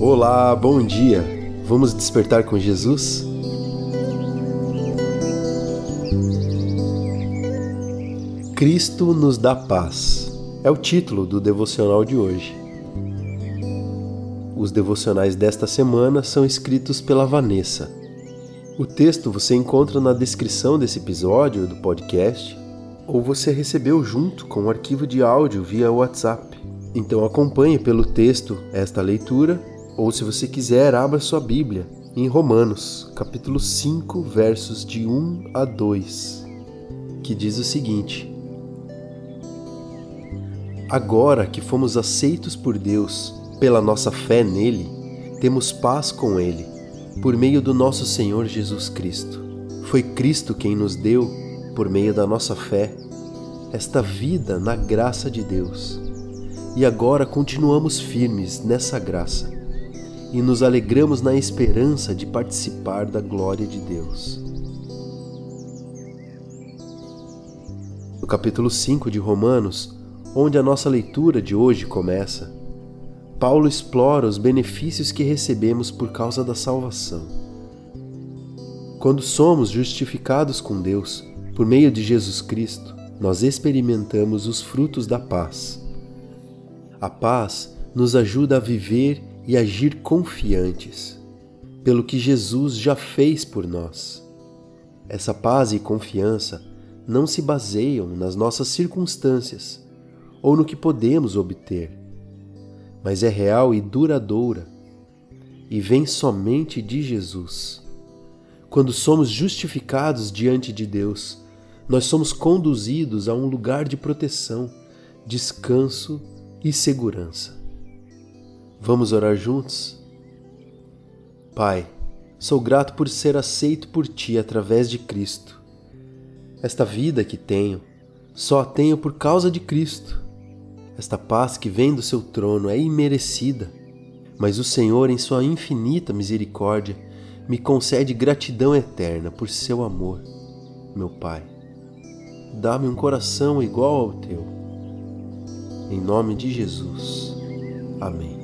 Olá, bom dia. Vamos despertar com Jesus? Cristo nos dá paz. É o título do devocional de hoje. Os devocionais desta semana são escritos pela Vanessa. O texto você encontra na descrição desse episódio do podcast ou você recebeu junto com o arquivo de áudio via WhatsApp. Então acompanhe pelo texto esta leitura ou se você quiser, abra sua Bíblia em Romanos, capítulo 5, versos de 1 a 2, que diz o seguinte: Agora que fomos aceitos por Deus pela nossa fé nele, temos paz com ele, por meio do nosso Senhor Jesus Cristo. Foi Cristo quem nos deu, por meio da nossa fé, esta vida na graça de Deus. E agora continuamos firmes nessa graça e nos alegramos na esperança de participar da glória de Deus. No capítulo 5 de Romanos, onde a nossa leitura de hoje começa, Paulo explora os benefícios que recebemos por causa da salvação. Quando somos justificados com Deus por meio de Jesus Cristo, nós experimentamos os frutos da paz. A paz nos ajuda a viver e agir confiantes pelo que Jesus já fez por nós. Essa paz e confiança não se baseiam nas nossas circunstâncias ou no que podemos obter, mas é real e duradoura e vem somente de Jesus. Quando somos justificados diante de Deus, nós somos conduzidos a um lugar de proteção, descanso e segurança. Vamos orar juntos? Pai, sou grato por ser aceito por Ti através de Cristo. Esta vida que tenho, só a tenho por causa de Cristo. Esta paz que vem do Seu trono é imerecida, mas o Senhor, em Sua infinita misericórdia, me concede gratidão eterna por Seu amor, meu Pai. Dá-me um coração igual ao Teu. Em nome de Jesus. Amém.